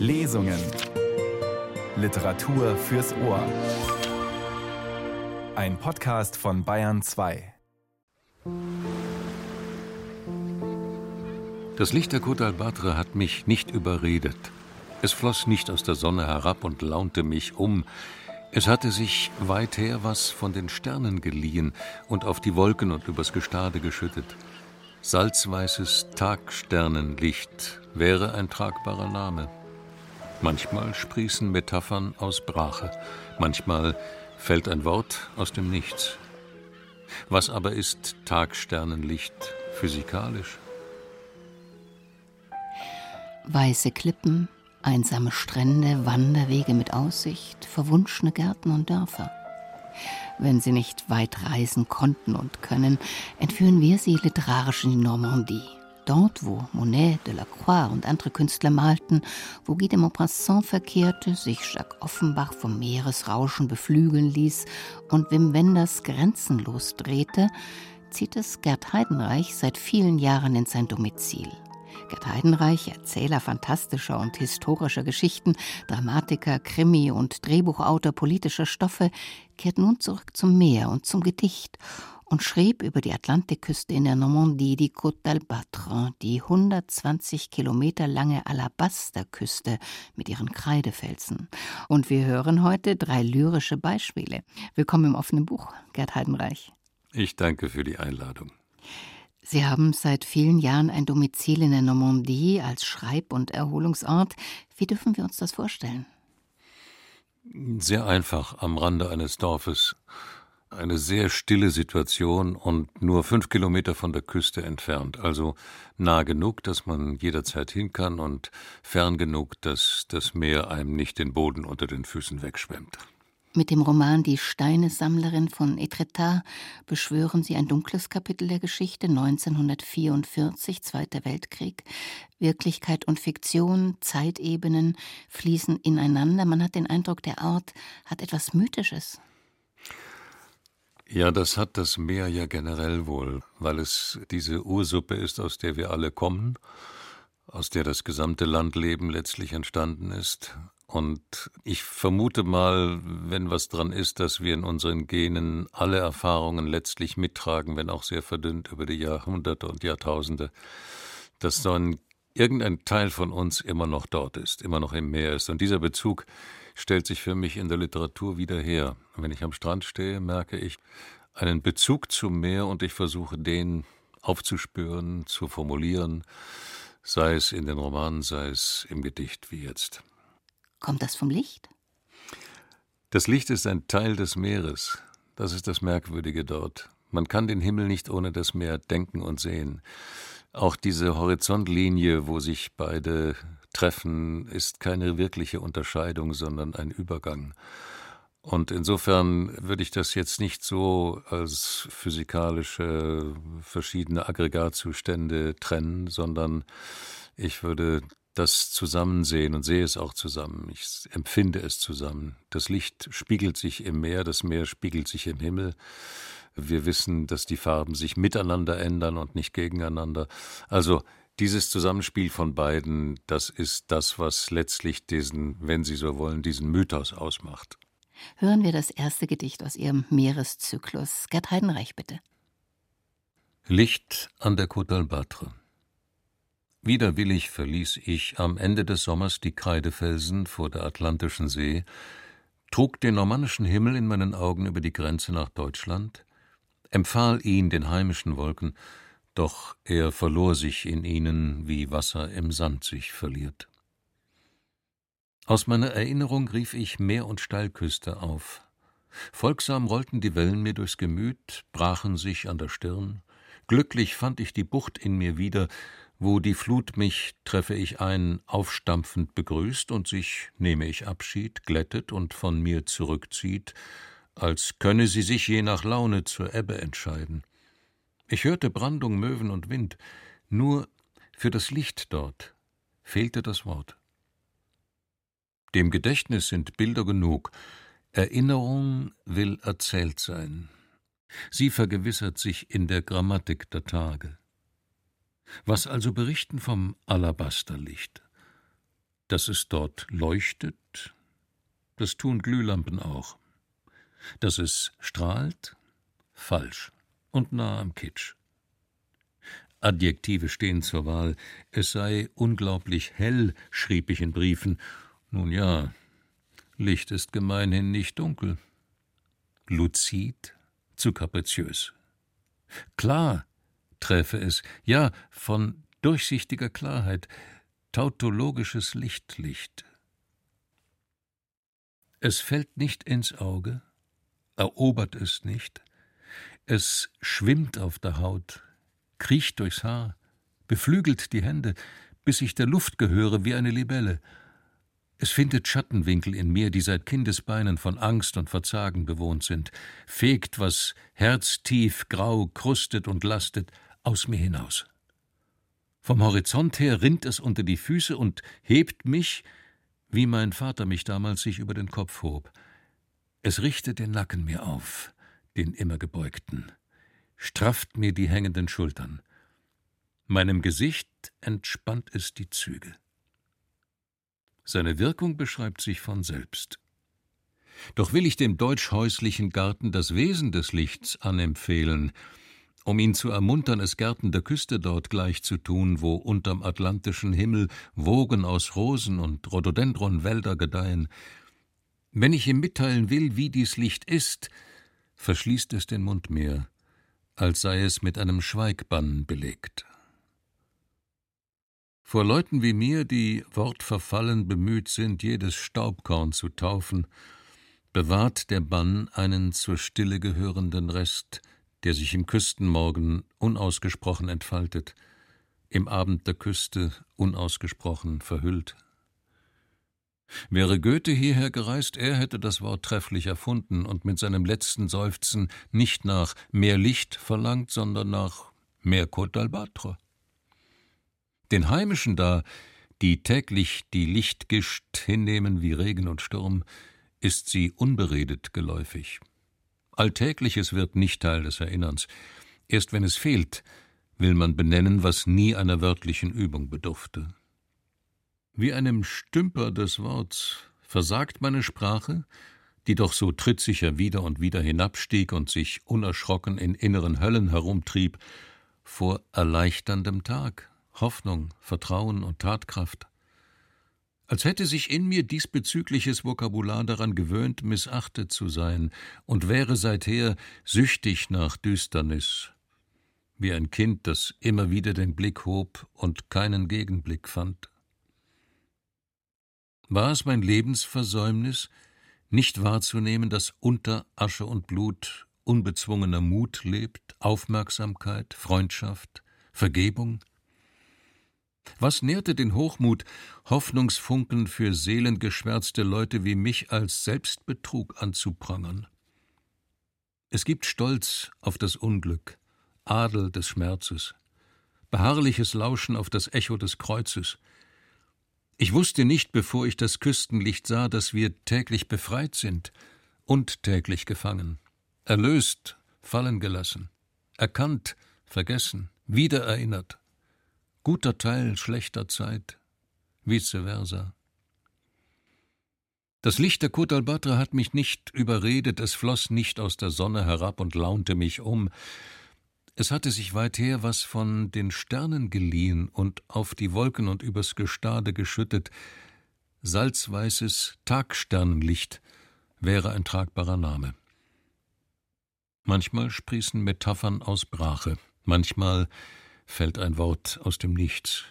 Lesungen. Literatur fürs Ohr. Ein Podcast von Bayern 2. Das Licht der Côte d'Albatre hat mich nicht überredet. Es floss nicht aus der Sonne herab und launte mich um. Es hatte sich weither was von den Sternen geliehen und auf die Wolken und übers Gestade geschüttet. Salzweißes Tagsternenlicht wäre ein tragbarer Name. Manchmal sprießen Metaphern aus Brache, manchmal fällt ein Wort aus dem Nichts. Was aber ist Tagsternenlicht physikalisch? Weiße Klippen, einsame Strände, Wanderwege mit Aussicht, verwunschene Gärten und Dörfer. Wenn sie nicht weit reisen konnten und können, entführen wir sie literarisch in die Normandie. Dort, wo Monet, Delacroix und andere Künstler malten, wo Guy de Maupassant verkehrte, sich Jacques Offenbach vom Meeresrauschen beflügeln ließ und Wim Wenders grenzenlos drehte, zieht es Gerd Heidenreich seit vielen Jahren in sein Domizil. Gerd Heidenreich, Erzähler fantastischer und historischer Geschichten, Dramatiker, Krimi und Drehbuchautor politischer Stoffe, kehrt nun zurück zum Meer und zum Gedicht und schrieb über die Atlantikküste in der Normandie die Côte d'Albatre, die 120 Kilometer lange Alabasterküste mit ihren Kreidefelsen. Und wir hören heute drei lyrische Beispiele. Willkommen im offenen Buch, Gerd Heidenreich. Ich danke für die Einladung. Sie haben seit vielen Jahren ein Domizil in der Normandie als Schreib- und Erholungsort. Wie dürfen wir uns das vorstellen? Sehr einfach am Rande eines Dorfes. Eine sehr stille Situation und nur fünf Kilometer von der Küste entfernt. Also nah genug, dass man jederzeit hin kann und fern genug, dass das Meer einem nicht den Boden unter den Füßen wegschwemmt. Mit dem Roman Die Steinesammlerin von Etretat beschwören sie ein dunkles Kapitel der Geschichte 1944, Zweiter Weltkrieg. Wirklichkeit und Fiktion, Zeitebenen fließen ineinander. Man hat den Eindruck, der Ort hat etwas Mythisches. Ja, das hat das Meer ja generell wohl, weil es diese Ursuppe ist, aus der wir alle kommen, aus der das gesamte Landleben letztlich entstanden ist. Und ich vermute mal, wenn was dran ist, dass wir in unseren Genen alle Erfahrungen letztlich mittragen, wenn auch sehr verdünnt über die Jahrhunderte und Jahrtausende, dass so ein irgendein Teil von uns immer noch dort ist, immer noch im Meer ist. Und dieser Bezug stellt sich für mich in der Literatur wieder her. wenn ich am Strand stehe, merke ich einen Bezug zum Meer und ich versuche den aufzuspüren, zu formulieren, sei es in den Romanen, sei es im Gedicht wie jetzt. Kommt das vom Licht? Das Licht ist ein Teil des Meeres. Das ist das Merkwürdige dort. Man kann den Himmel nicht ohne das Meer denken und sehen. Auch diese Horizontlinie, wo sich beide treffen, ist keine wirkliche Unterscheidung, sondern ein Übergang. Und insofern würde ich das jetzt nicht so als physikalische verschiedene Aggregatzustände trennen, sondern ich würde das Zusammensehen und sehe es auch zusammen. Ich empfinde es zusammen. Das Licht spiegelt sich im Meer, das Meer spiegelt sich im Himmel. Wir wissen, dass die Farben sich miteinander ändern und nicht gegeneinander. Also dieses Zusammenspiel von beiden, das ist das, was letztlich diesen, wenn Sie so wollen, diesen Mythos ausmacht. Hören wir das erste Gedicht aus Ihrem Meereszyklus. Gerd Heidenreich, bitte. Licht an der Côte d'Albatre. Widerwillig verließ ich am Ende des Sommers die Kreidefelsen vor der Atlantischen See, trug den normannischen Himmel in meinen Augen über die Grenze nach Deutschland, empfahl ihn den heimischen Wolken, doch er verlor sich in ihnen, wie Wasser im Sand sich verliert. Aus meiner Erinnerung rief ich Meer und Steilküste auf. Folgsam rollten die Wellen mir durchs Gemüt, brachen sich an der Stirn. Glücklich fand ich die Bucht in mir wieder, wo die Flut mich, treffe ich ein, aufstampfend begrüßt und sich, nehme ich Abschied, glättet und von mir zurückzieht, als könne sie sich je nach Laune zur Ebbe entscheiden. Ich hörte Brandung, Möwen und Wind, nur für das Licht dort fehlte das Wort. Dem Gedächtnis sind Bilder genug, Erinnerung will erzählt sein. Sie vergewissert sich in der Grammatik der Tage. Was also berichten vom Alabasterlicht? Dass es dort leuchtet, das tun Glühlampen auch. Dass es strahlt, falsch und nah am Kitsch. Adjektive stehen zur Wahl. Es sei unglaublich hell, schrieb ich in Briefen. Nun ja, Licht ist gemeinhin nicht dunkel. Luzid, zu kapriziös. Klar, träfe es, ja, von durchsichtiger Klarheit, tautologisches Lichtlicht. Es fällt nicht ins Auge, erobert es nicht, es schwimmt auf der Haut, kriecht durchs Haar, beflügelt die Hände, bis ich der Luft gehöre wie eine Libelle. Es findet Schattenwinkel in mir, die seit Kindesbeinen von Angst und Verzagen bewohnt sind, fegt, was herztief grau krustet und lastet, aus mir hinaus. Vom Horizont her rinnt es unter die Füße und hebt mich, wie mein Vater mich damals sich über den Kopf hob. Es richtet den Nacken mir auf, den immer gebeugten strafft mir die hängenden Schultern. Meinem Gesicht entspannt es die Züge. Seine Wirkung beschreibt sich von selbst. Doch will ich dem deutsch-häuslichen Garten das Wesen des Lichts anempfehlen, um ihn zu ermuntern, es Gärten der Küste dort gleich zu tun, wo unterm atlantischen Himmel Wogen aus Rosen und Rhododendronwälder gedeihen. Wenn ich ihm mitteilen will, wie dies Licht ist, verschließt es den Mund mir, als sei es mit einem Schweigbann belegt. Vor Leuten wie mir, die wortverfallen bemüht sind, jedes Staubkorn zu taufen, bewahrt der Bann einen zur Stille gehörenden Rest, der sich im Küstenmorgen unausgesprochen entfaltet, im Abend der Küste unausgesprochen verhüllt. Wäre Goethe hierher gereist, er hätte das Wort trefflich erfunden und mit seinem letzten Seufzen nicht nach mehr Licht verlangt, sondern nach mehr Côte. Den Heimischen da, die täglich die Lichtgischt hinnehmen wie Regen und Sturm, ist sie unberedet geläufig. Alltägliches wird nicht Teil des Erinnerns. Erst wenn es fehlt, will man benennen, was nie einer wörtlichen Übung bedurfte. Wie einem Stümper des Worts versagt meine Sprache, die doch so trittsicher wieder und wieder hinabstieg und sich unerschrocken in inneren Höllen herumtrieb, vor erleichterndem Tag, Hoffnung, Vertrauen und Tatkraft. Als hätte sich in mir diesbezügliches Vokabular daran gewöhnt, missachtet zu sein und wäre seither süchtig nach Düsternis, wie ein Kind, das immer wieder den Blick hob und keinen Gegenblick fand. War es mein Lebensversäumnis, nicht wahrzunehmen, dass unter Asche und Blut unbezwungener Mut lebt, Aufmerksamkeit, Freundschaft, Vergebung? Was nährte den Hochmut, Hoffnungsfunken für seelengeschwärzte Leute wie mich als Selbstbetrug anzuprangern? Es gibt Stolz auf das Unglück, Adel des Schmerzes, beharrliches Lauschen auf das Echo des Kreuzes, ich wusste nicht, bevor ich das Küstenlicht sah, dass wir täglich befreit sind und täglich gefangen, erlöst, fallen gelassen, erkannt, vergessen, wiedererinnert. Guter Teil schlechter Zeit, vice versa. Das Licht der Côte d'Albatre hat mich nicht überredet, es floss nicht aus der Sonne herab und launte mich um, es hatte sich weither was von den Sternen geliehen und auf die Wolken und übers Gestade geschüttet. Salzweißes Tagsternenlicht wäre ein tragbarer Name. Manchmal sprießen Metaphern aus Brache, manchmal fällt ein Wort aus dem Nichts.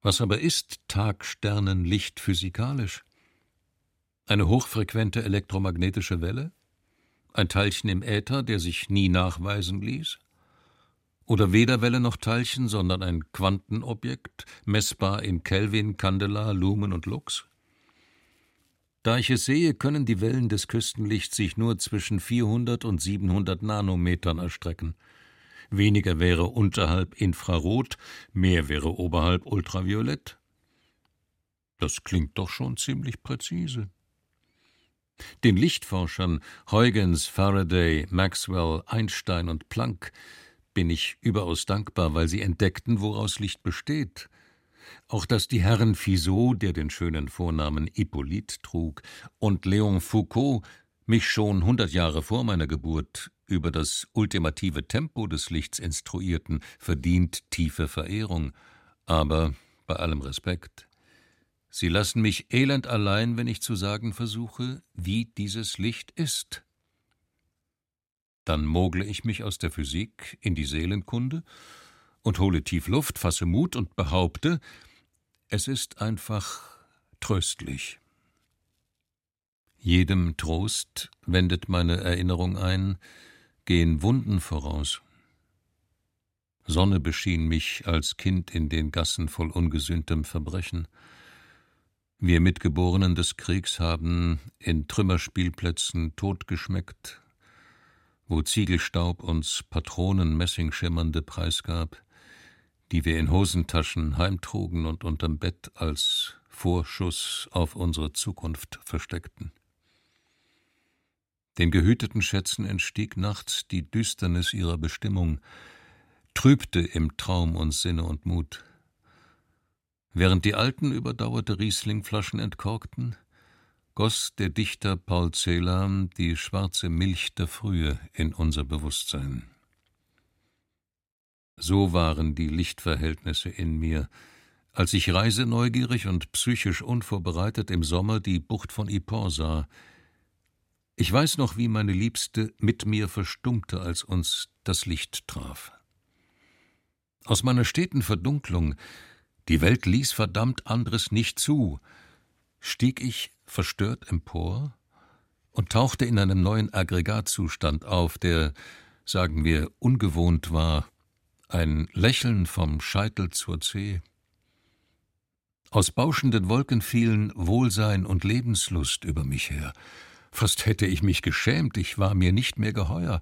Was aber ist Tagsternenlicht physikalisch? Eine hochfrequente elektromagnetische Welle? Ein Teilchen im Äther, der sich nie nachweisen ließ? Oder weder Welle noch Teilchen, sondern ein Quantenobjekt, messbar in Kelvin, Candela, Lumen und Lux? Da ich es sehe, können die Wellen des Küstenlichts sich nur zwischen 400 und 700 Nanometern erstrecken. Weniger wäre unterhalb Infrarot, mehr wäre oberhalb Ultraviolett. Das klingt doch schon ziemlich präzise. Den Lichtforschern Huygens, Faraday, Maxwell, Einstein und Planck bin ich überaus dankbar, weil sie entdeckten, woraus Licht besteht. auch dass die Herren Fizeau, der den schönen Vornamen Hippolyte trug, und Léon Foucault mich schon hundert Jahre vor meiner Geburt über das ultimative Tempo des Lichts instruierten, verdient tiefe Verehrung. Aber bei allem Respekt, Sie lassen mich elend allein, wenn ich zu sagen versuche, wie dieses Licht ist. Dann mogle ich mich aus der Physik in die Seelenkunde und hole tief Luft, fasse Mut und behaupte, es ist einfach tröstlich. Jedem Trost wendet meine Erinnerung ein, gehen Wunden voraus. Sonne beschien mich als Kind in den Gassen voll ungesühntem Verbrechen. Wir Mitgeborenen des Kriegs haben in Trümmerspielplätzen totgeschmeckt, wo Ziegelstaub uns Patronen Messingschimmernde preisgab, die wir in Hosentaschen heimtrugen und unterm Bett als Vorschuss auf unsere Zukunft versteckten. Den gehüteten Schätzen entstieg nachts die Düsternis ihrer Bestimmung, trübte im Traum uns Sinne und Mut. Während die alten überdauerte Rieslingflaschen entkorkten, goss der Dichter Paul Celan die schwarze Milch der Frühe in unser Bewusstsein. So waren die Lichtverhältnisse in mir, als ich reiseneugierig und psychisch unvorbereitet im Sommer die Bucht von Yport sah. Ich weiß noch, wie meine Liebste mit mir verstummte, als uns das Licht traf. Aus meiner steten Verdunklung, die Welt ließ verdammt anderes nicht zu, stieg ich verstört empor und tauchte in einem neuen Aggregatzustand auf, der, sagen wir, ungewohnt war, ein Lächeln vom Scheitel zur Zeh. Aus bauschenden Wolken fielen Wohlsein und Lebenslust über mich her. Fast hätte ich mich geschämt, ich war mir nicht mehr geheuer.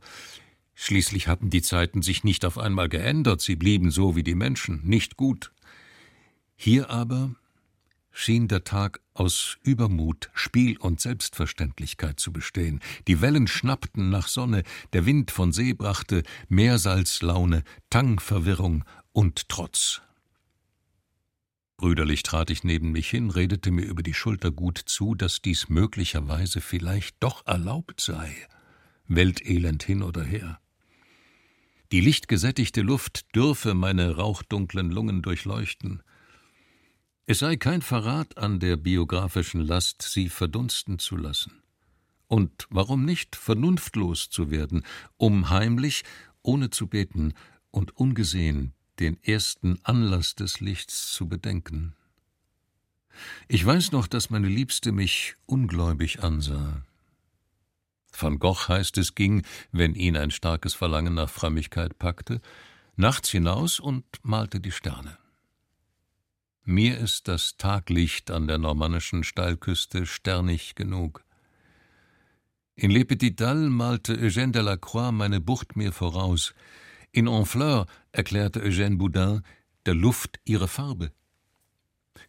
Schließlich hatten die Zeiten sich nicht auf einmal geändert, sie blieben so wie die Menschen, nicht gut. Hier aber schien der Tag aus Übermut, Spiel und Selbstverständlichkeit zu bestehen. Die Wellen schnappten nach Sonne, der Wind von See brachte Meersalzlaune, Tangverwirrung und Trotz. Brüderlich trat ich neben mich hin, redete mir über die Schulter gut zu, dass dies möglicherweise vielleicht doch erlaubt sei. Weltelend hin oder her. Die lichtgesättigte Luft dürfe meine rauchdunklen Lungen durchleuchten. Es sei kein Verrat an der biografischen Last, sie verdunsten zu lassen. Und warum nicht vernunftlos zu werden, um heimlich, ohne zu beten und ungesehen den ersten Anlass des Lichts zu bedenken. Ich weiß noch, dass meine Liebste mich ungläubig ansah. Van Gogh heißt es ging, wenn ihn ein starkes Verlangen nach Frömmigkeit packte, nachts hinaus und malte die Sterne. Mir ist das Taglicht an der normannischen Steilküste sternig genug. In Le Petit Dal malte Eugène Delacroix meine Bucht mir voraus. In Honfleur erklärte Eugène Boudin der Luft ihre Farbe.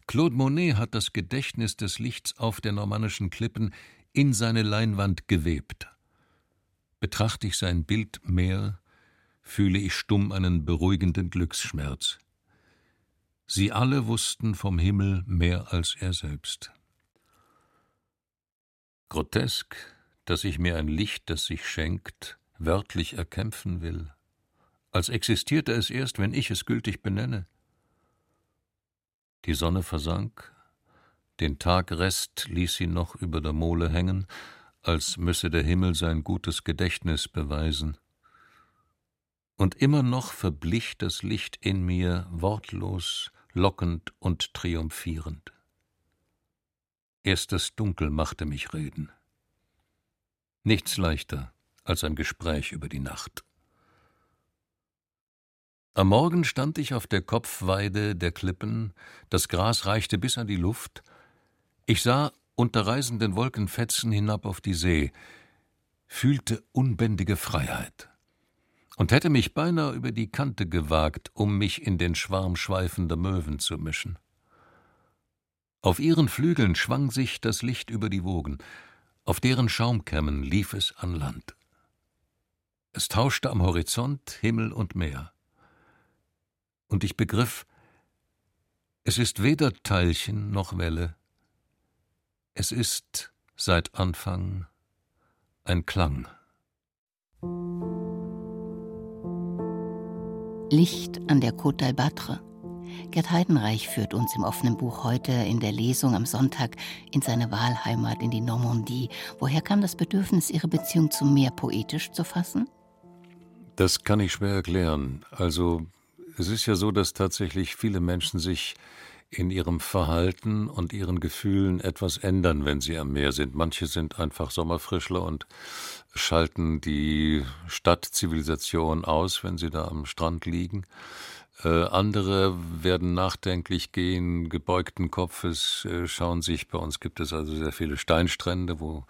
Claude Monet hat das Gedächtnis des Lichts auf der normannischen Klippen in seine Leinwand gewebt. Betrachte ich sein Bild mehr, fühle ich stumm einen beruhigenden Glücksschmerz. Sie alle wussten vom Himmel mehr als er selbst. Grotesk, dass ich mir ein Licht, das sich schenkt, wörtlich erkämpfen will, als existierte es erst, wenn ich es gültig benenne. Die Sonne versank, den Tagrest ließ sie noch über der Mole hängen, als müsse der Himmel sein gutes Gedächtnis beweisen. Und immer noch verblich das Licht in mir wortlos, lockend und triumphierend. Erst das Dunkel machte mich reden. Nichts leichter als ein Gespräch über die Nacht. Am Morgen stand ich auf der Kopfweide der Klippen, das Gras reichte bis an die Luft, ich sah unter reisenden Wolkenfetzen hinab auf die See, fühlte unbändige Freiheit und hätte mich beinahe über die Kante gewagt, um mich in den Schwarm schweifender Möwen zu mischen. Auf ihren Flügeln schwang sich das Licht über die Wogen, auf deren Schaumkämmen lief es an Land. Es tauschte am Horizont Himmel und Meer. Und ich begriff, Es ist weder Teilchen noch Welle, es ist seit Anfang ein Klang. Licht an der Côte d'Albâtre. Gerd Heidenreich führt uns im offenen Buch heute in der Lesung am Sonntag in seine Wahlheimat in die Normandie. Woher kam das Bedürfnis, Ihre Beziehung zum Meer poetisch zu fassen? Das kann ich schwer erklären. Also es ist ja so, dass tatsächlich viele Menschen sich in ihrem Verhalten und ihren Gefühlen etwas ändern, wenn sie am Meer sind. Manche sind einfach Sommerfrischler und schalten die Stadtzivilisation aus, wenn sie da am Strand liegen. Äh, andere werden nachdenklich gehen, gebeugten Kopfes, äh, schauen sich, bei uns gibt es also sehr viele Steinstrände, wo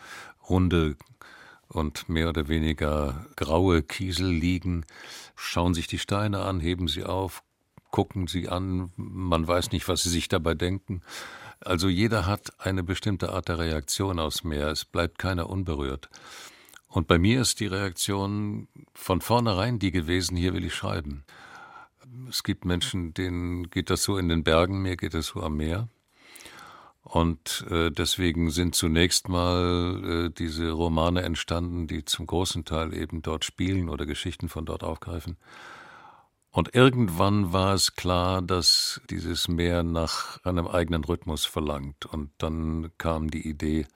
runde und mehr oder weniger graue Kiesel liegen, schauen sich die Steine an, heben sie auf, gucken sie an, man weiß nicht, was sie sich dabei denken. Also jeder hat eine bestimmte Art der Reaktion aufs Meer, es bleibt keiner unberührt. Und bei mir ist die Reaktion von vornherein die gewesen, hier will ich schreiben. Es gibt Menschen, denen geht das so in den Bergen, mir geht das so am Meer. Und äh, deswegen sind zunächst mal äh, diese Romane entstanden, die zum großen Teil eben dort spielen oder Geschichten von dort aufgreifen. Und irgendwann war es klar, dass dieses Meer nach einem eigenen Rhythmus verlangt. Und dann kam die Idee,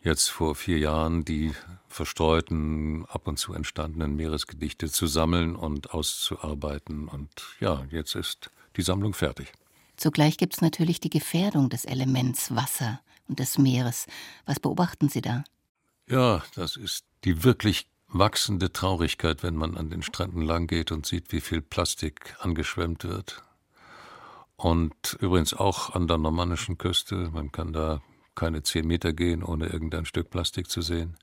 jetzt vor vier Jahren die verstreuten, ab und zu entstandenen Meeresgedichte zu sammeln und auszuarbeiten. Und ja, jetzt ist die Sammlung fertig. Zugleich gibt es natürlich die Gefährdung des Elements Wasser und des Meeres. Was beobachten Sie da? Ja, das ist die wirklich wachsende Traurigkeit, wenn man an den Stränden langgeht und sieht, wie viel Plastik angeschwemmt wird. Und übrigens auch an der normannischen Küste. Man kann da keine zehn Meter gehen, ohne irgendein Stück Plastik zu sehen.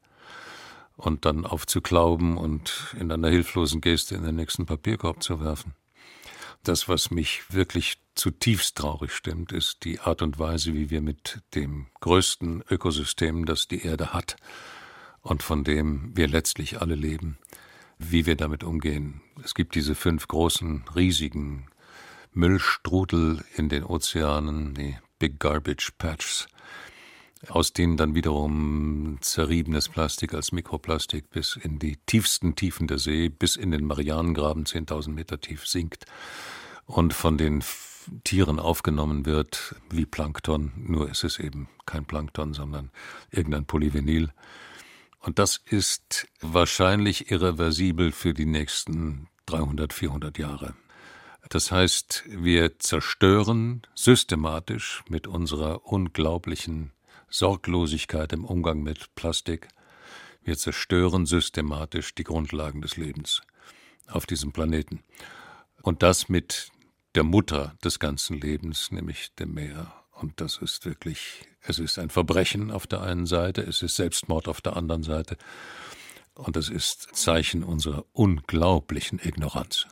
Und dann aufzuklauben und in einer hilflosen Geste in den nächsten Papierkorb zu werfen. Das, was mich wirklich zutiefst traurig stimmt, ist die Art und Weise, wie wir mit dem größten Ökosystem, das die Erde hat, und von dem wir letztlich alle leben, wie wir damit umgehen. Es gibt diese fünf großen, riesigen Müllstrudel in den Ozeanen, die Big Garbage Patches, aus denen dann wiederum zerriebenes Plastik als Mikroplastik bis in die tiefsten Tiefen der See, bis in den Marianengraben 10.000 Meter tief sinkt und von den Tieren aufgenommen wird wie Plankton, nur ist es eben kein Plankton, sondern irgendein Polyvinyl. Und das ist wahrscheinlich irreversibel für die nächsten 300, 400 Jahre. Das heißt, wir zerstören systematisch mit unserer unglaublichen Sorglosigkeit im Umgang mit Plastik, wir zerstören systematisch die Grundlagen des Lebens auf diesem Planeten. Und das mit der Mutter des ganzen Lebens, nämlich dem Meer. Und das ist wirklich, es ist ein Verbrechen auf der einen Seite, es ist Selbstmord auf der anderen Seite. Und es ist Zeichen unserer unglaublichen Ignoranz.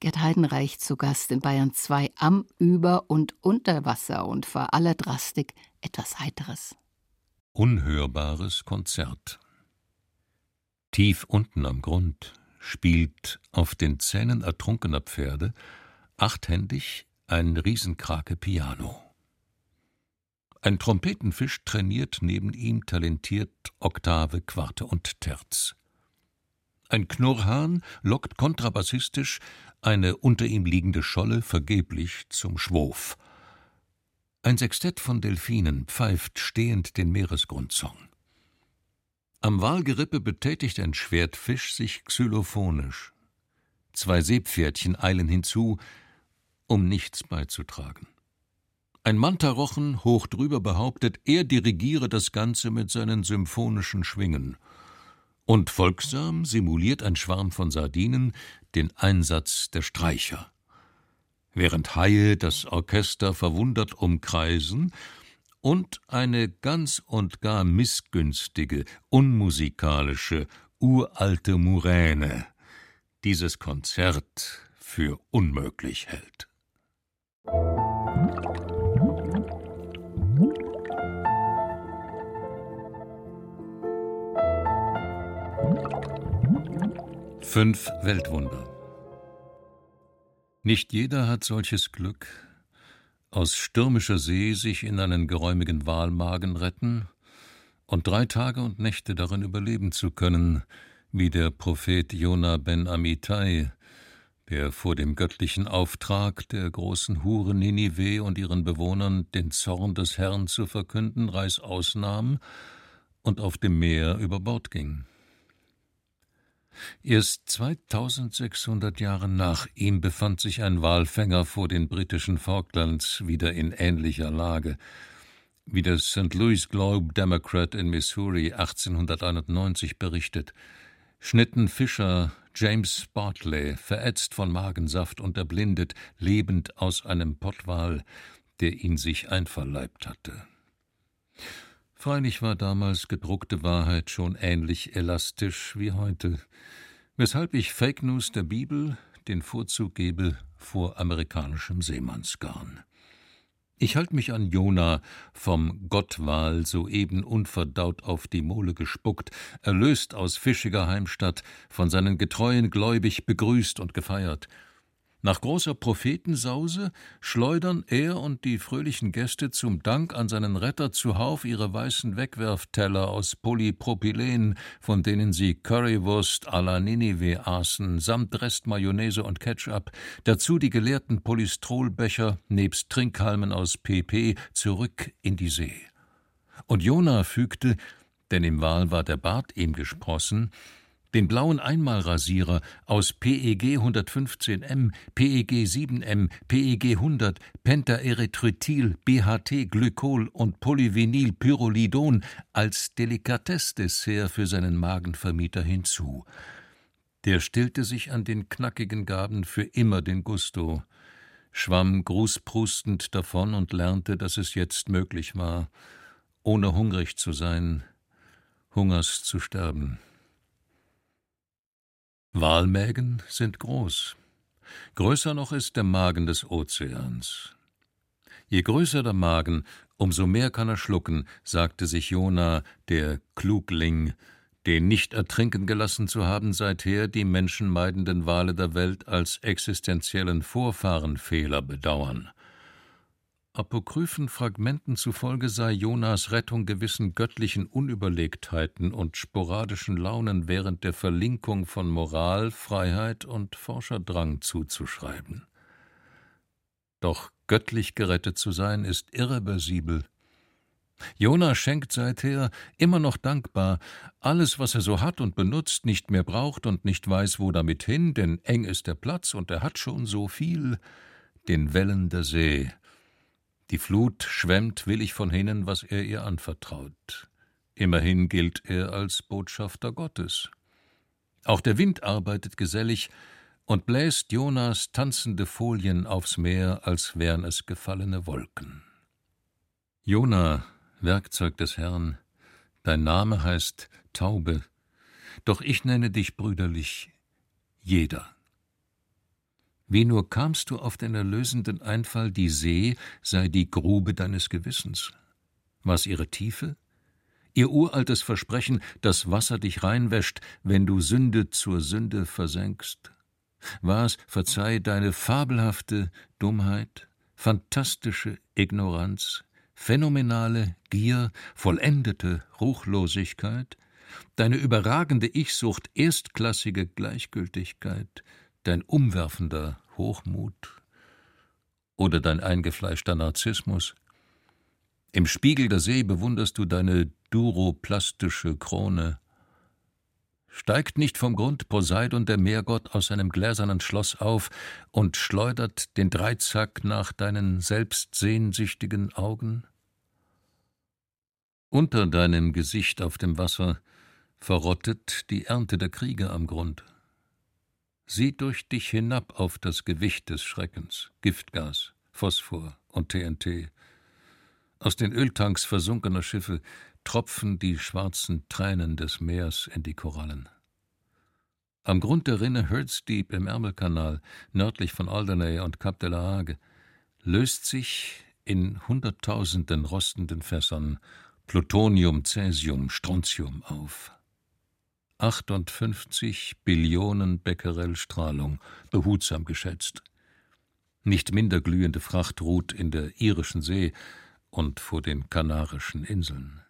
Gerd Heidenreich zu Gast in Bayern 2 am, über und unter Wasser und vor aller Drastik etwas Heiteres. Unhörbares Konzert. Tief unten am Grund spielt auf den Zähnen ertrunkener Pferde achthändig ein Riesenkrake Piano. Ein Trompetenfisch trainiert neben ihm talentiert Oktave, Quarte und Terz. Ein Knurrhahn lockt kontrabassistisch eine unter ihm liegende Scholle vergeblich zum Schwof. Ein Sextett von Delfinen pfeift stehend den Meeresgrundsong. Am Walgerippe betätigt ein Schwertfisch sich xylophonisch. Zwei Seepferdchen eilen hinzu, um nichts beizutragen. Ein Mantarochen hoch drüber behauptet, er dirigiere das Ganze mit seinen symphonischen Schwingen. Und folgsam simuliert ein Schwarm von Sardinen den Einsatz der Streicher. Während Haie das Orchester verwundert umkreisen und eine ganz und gar missgünstige, unmusikalische, uralte Muräne dieses Konzert für unmöglich hält. Fünf Weltwunder. Nicht jeder hat solches Glück, aus stürmischer See sich in einen geräumigen Walmagen retten und drei Tage und Nächte darin überleben zu können, wie der Prophet Jona ben Amittai, der vor dem göttlichen Auftrag der großen Hure Ninive und ihren Bewohnern den Zorn des Herrn zu verkünden reißaus nahm und auf dem Meer über Bord ging. Erst 2600 Jahre nach ihm befand sich ein Walfänger vor den britischen Falklands wieder in ähnlicher Lage wie der St. Louis Globe Democrat in Missouri 1891 berichtet, schnitten Fischer James Bartley, verätzt von Magensaft und erblindet, lebend aus einem Pottwal, der ihn sich einverleibt hatte. Freilich war damals gedruckte Wahrheit schon ähnlich elastisch wie heute, weshalb ich Fake News der Bibel den Vorzug gebe vor amerikanischem Seemannsgarn. Ich halt mich an Jona, vom Gottwal soeben unverdaut auf die Mole gespuckt, erlöst aus fischiger Heimstatt, von seinen Getreuen gläubig begrüßt und gefeiert. Nach großer Prophetensause schleudern er und die fröhlichen Gäste zum Dank an seinen Retter zuhauf ihre weißen Wegwerfteller aus Polypropylen, von denen sie Currywurst à la Ninive aßen, samt Rest Mayonnaise und Ketchup, dazu die geleerten Polystrolbecher nebst Trinkhalmen aus PP zurück in die See. Und Jona fügte, denn im Wal war der Bart ihm gesprossen, den blauen Einmalrasierer aus PEG 115M, PEG 7M, PEG 100, Pentaerythrithyl, BHT, Glykol und Polyvinylpyrrolidon als Delikatessdessert für seinen Magenvermieter hinzu. Der stillte sich an den knackigen Gaben für immer den Gusto, schwamm grußprustend davon und lernte, dass es jetzt möglich war, ohne hungrig zu sein, Hungers zu sterben. Walmägen sind groß. Größer noch ist der Magen des Ozeans. Je größer der Magen, umso mehr kann er schlucken, sagte sich Jona, der Klugling, den nicht ertrinken gelassen zu haben, seither die menschenmeidenden Wale der Welt als existenziellen Vorfahrenfehler bedauern. Apokryphen Fragmenten zufolge sei Jonas Rettung gewissen göttlichen Unüberlegtheiten und sporadischen Launen während der Verlinkung von Moral, Freiheit und Forscherdrang zuzuschreiben. Doch göttlich gerettet zu sein ist irreversibel. Jona schenkt seither, immer noch dankbar, alles, was er so hat und benutzt, nicht mehr braucht und nicht weiß, wo damit hin, denn eng ist der Platz und er hat schon so viel, den Wellen der See, die Flut schwemmt willig von hinnen, was er ihr anvertraut. Immerhin gilt er als Botschafter Gottes. Auch der Wind arbeitet gesellig und bläst Jonas tanzende Folien aufs Meer, als wären es gefallene Wolken. Jona, Werkzeug des Herrn, dein Name heißt Taube, doch ich nenne dich brüderlich jeder. Wie nur kamst du auf den erlösenden Einfall, die See sei die Grube deines Gewissens? Was ihre Tiefe? Ihr uraltes Versprechen, dass Wasser dich reinwäscht, wenn du Sünde zur Sünde versenkst? War's, verzeih, deine fabelhafte Dummheit, fantastische Ignoranz, phänomenale Gier, vollendete Ruchlosigkeit, deine überragende Ich-Sucht, erstklassige Gleichgültigkeit, dein umwerfender Hochmut oder dein eingefleischter Narzissmus? Im Spiegel der See bewunderst du deine duroplastische Krone. Steigt nicht vom Grund Poseidon, der Meergott, aus seinem gläsernen Schloss auf und schleudert den Dreizack nach deinen selbstsehnsüchtigen Augen? Unter deinem Gesicht auf dem Wasser verrottet die Ernte der Kriege am Grund. Sieh durch dich hinab auf das Gewicht des Schreckens, Giftgas, Phosphor und TNT. Aus den Öltanks versunkener Schiffe tropfen die schwarzen Tränen des Meers in die Korallen. Am Grund der Rinne Hurts Deep im Ärmelkanal, nördlich von Alderney und Cap de la Hague, löst sich in Hunderttausenden rostenden Fässern Plutonium, Cäsium, Strontium auf. 58 Billionen Becquerel Strahlung, behutsam geschätzt. Nicht minder glühende Fracht ruht in der irischen See und vor den Kanarischen Inseln.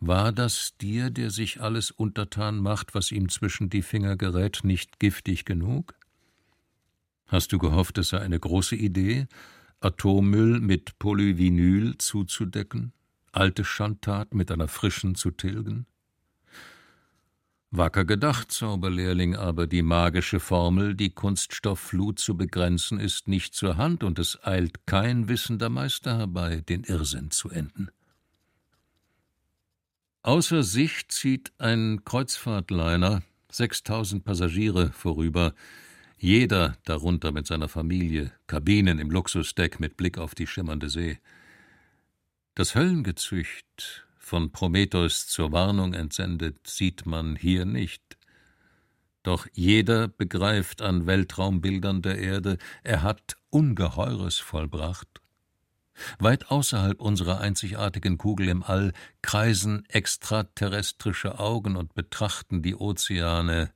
War das dir, der sich alles untertan macht, was ihm zwischen die Finger gerät, nicht giftig genug? Hast du gehofft, es sei eine große Idee, Atommüll mit Polyvinyl zuzudecken, alte Schandtat mit einer frischen zu tilgen? Wacker gedacht, Zauberlehrling, aber die magische Formel, die Kunststoffflut zu begrenzen, ist nicht zur Hand, und es eilt kein wissender Meister herbei, den Irrsinn zu enden. Außer Sicht zieht ein Kreuzfahrtliner, sechstausend Passagiere vorüber, jeder darunter mit seiner Familie, Kabinen im Luxusdeck mit Blick auf die schimmernde See. Das Höllengezücht, von Prometheus zur Warnung entsendet, sieht man hier nicht. Doch jeder begreift an Weltraumbildern der Erde, er hat Ungeheures vollbracht Weit außerhalb unserer einzigartigen Kugel im All kreisen extraterrestrische Augen und betrachten die Ozeane,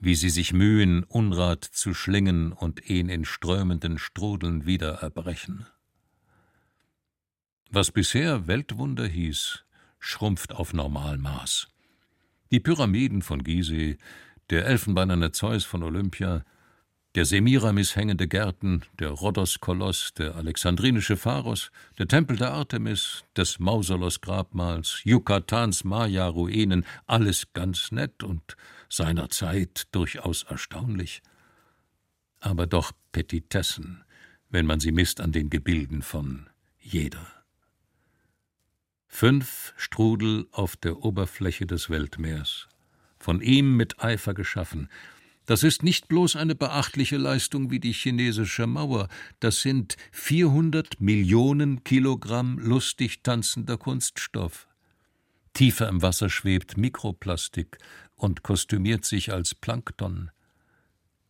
wie sie sich mühen, Unrat zu schlingen und ihn in strömenden Strudeln wieder erbrechen. Was bisher Weltwunder hieß, schrumpft auf Normalmaß. Die Pyramiden von Gizeh, der elfenbeinerne Zeus von Olympia, der Semiramis hängende Gärten, der Rhodos-Koloss, der alexandrinische Pharos, der Tempel der Artemis, des Mausolos-Grabmals, Yucatans Maya-Ruinen, alles ganz nett und seinerzeit durchaus erstaunlich. Aber doch Petitessen, wenn man sie misst an den Gebilden von jeder. Fünf Strudel auf der Oberfläche des Weltmeers, von ihm mit Eifer geschaffen, das ist nicht bloß eine beachtliche Leistung wie die chinesische Mauer, das sind 400 Millionen Kilogramm lustig tanzender Kunststoff. Tiefer im Wasser schwebt Mikroplastik und kostümiert sich als Plankton.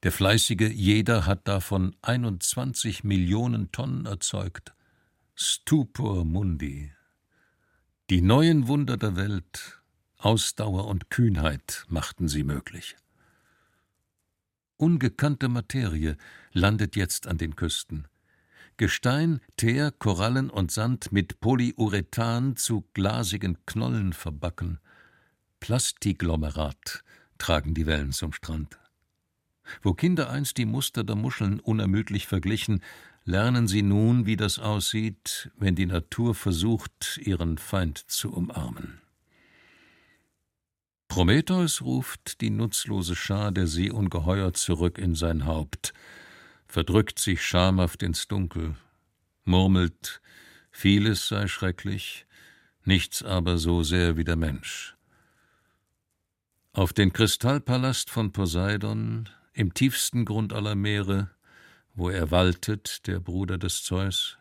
Der fleißige Jeder hat davon 21 Millionen Tonnen erzeugt. Stupor mundi. Die neuen Wunder der Welt, Ausdauer und Kühnheit machten sie möglich. Ungekannte Materie landet jetzt an den Küsten. Gestein, Teer, Korallen und Sand mit Polyurethan zu glasigen Knollen verbacken. Plastiglomerat tragen die Wellen zum Strand. Wo Kinder einst die Muster der Muscheln unermüdlich verglichen, lernen sie nun, wie das aussieht, wenn die Natur versucht, ihren Feind zu umarmen. Prometheus ruft die nutzlose Schar der Seeungeheuer zurück in sein Haupt, verdrückt sich schamhaft ins Dunkel, murmelt, vieles sei schrecklich, nichts aber so sehr wie der Mensch. Auf den Kristallpalast von Poseidon, im tiefsten Grund aller Meere, wo er waltet, der Bruder des Zeus,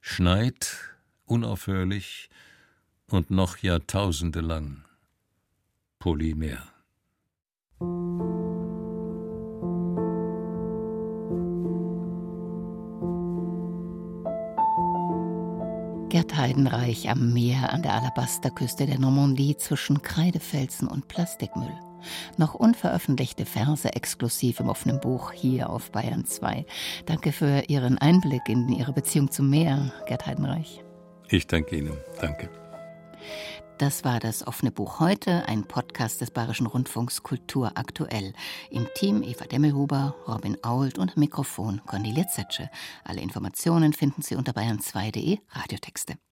schneit unaufhörlich und noch Jahrtausende lang. Polymer. Gerd Heidenreich am Meer an der Alabasterküste der Normandie zwischen Kreidefelsen und Plastikmüll. Noch unveröffentlichte Verse exklusiv im offenen Buch hier auf Bayern 2. Danke für Ihren Einblick in Ihre Beziehung zum Meer, Gerd Heidenreich. Ich danke Ihnen. Danke. Das war das offene Buch heute, ein Podcast des Bayerischen Rundfunks Kultur aktuell. Im Team Eva Demmelhuber, Robin Ault und Mikrofon Cornelia Zetsche. Alle Informationen finden Sie unter bayern2.de Radiotexte.